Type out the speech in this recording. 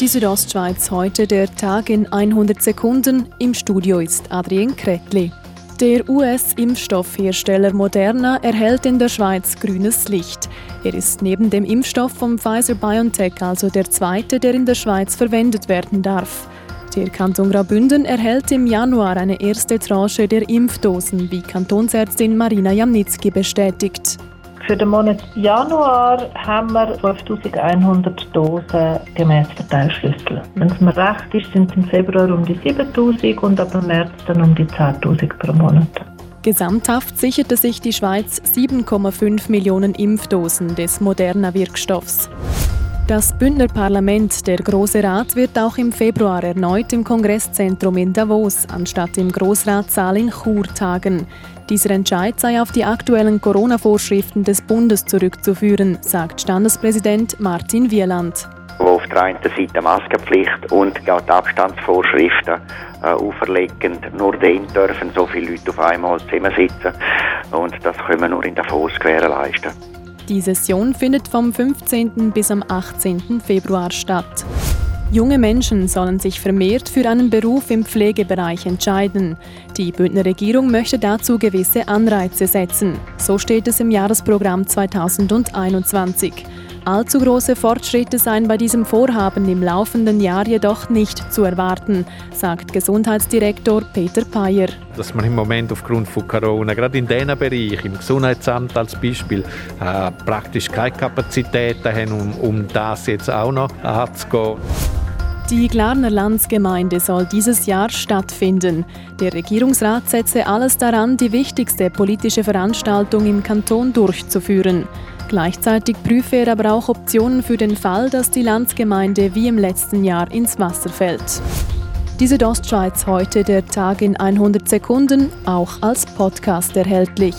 Die Südostschweiz heute der Tag in 100 Sekunden. Im Studio ist Adrien Kretli. Der US-Impfstoffhersteller Moderna erhält in der Schweiz grünes Licht. Er ist neben dem Impfstoff vom Pfizer BioNTech also der zweite, der in der Schweiz verwendet werden darf. Der Kanton Graubünden erhält im Januar eine erste Tranche der Impfdosen, wie Kantonsärztin Marina Jamnitzki bestätigt. Für den Monat Januar haben wir 5100 Dosen gemäß Verteilschlüssel. Wenn es mir recht ist, sind es im Februar um die 7000 und ab März dann um die 10.000 pro Monat. Gesamthaft sicherte sich die Schweiz 7,5 Millionen Impfdosen des moderner Wirkstoffs. Das Bündner Parlament, der Große Rat, wird auch im Februar erneut im Kongresszentrum in Davos anstatt im Großratssaal in Chur tagen. Dieser Entscheid sei auf die aktuellen Corona-Vorschriften des Bundes zurückzuführen, sagt Standespräsident Martin Wieland wo auf der einen Seite Maskenpflicht und die Abstandsvorschriften äh, auferlegen. Nur dann dürfen so viele Leute auf einmal zusammensitzen und das können wir nur in Davos gewährleisten. Die Session findet vom 15. bis am 18. Februar statt. Junge Menschen sollen sich vermehrt für einen Beruf im Pflegebereich entscheiden. Die Bündner Regierung möchte dazu gewisse Anreize setzen. So steht es im Jahresprogramm 2021. Allzu große Fortschritte seien bei diesem Vorhaben im laufenden Jahr jedoch nicht zu erwarten, sagt Gesundheitsdirektor Peter Payer. Dass man im Moment aufgrund von Corona, gerade in diesem Bereich, im Gesundheitsamt als Beispiel, äh, praktisch keine Kapazitäten haben, um, um das jetzt auch noch anzugehen. Die Glarner Landsgemeinde soll dieses Jahr stattfinden. Der Regierungsrat setze alles daran, die wichtigste politische Veranstaltung im Kanton durchzuführen. Gleichzeitig prüfe er aber auch Optionen für den Fall, dass die Landsgemeinde wie im letzten Jahr ins Wasser fällt. Die Südostschweiz heute der Tag in 100 Sekunden, auch als Podcast erhältlich.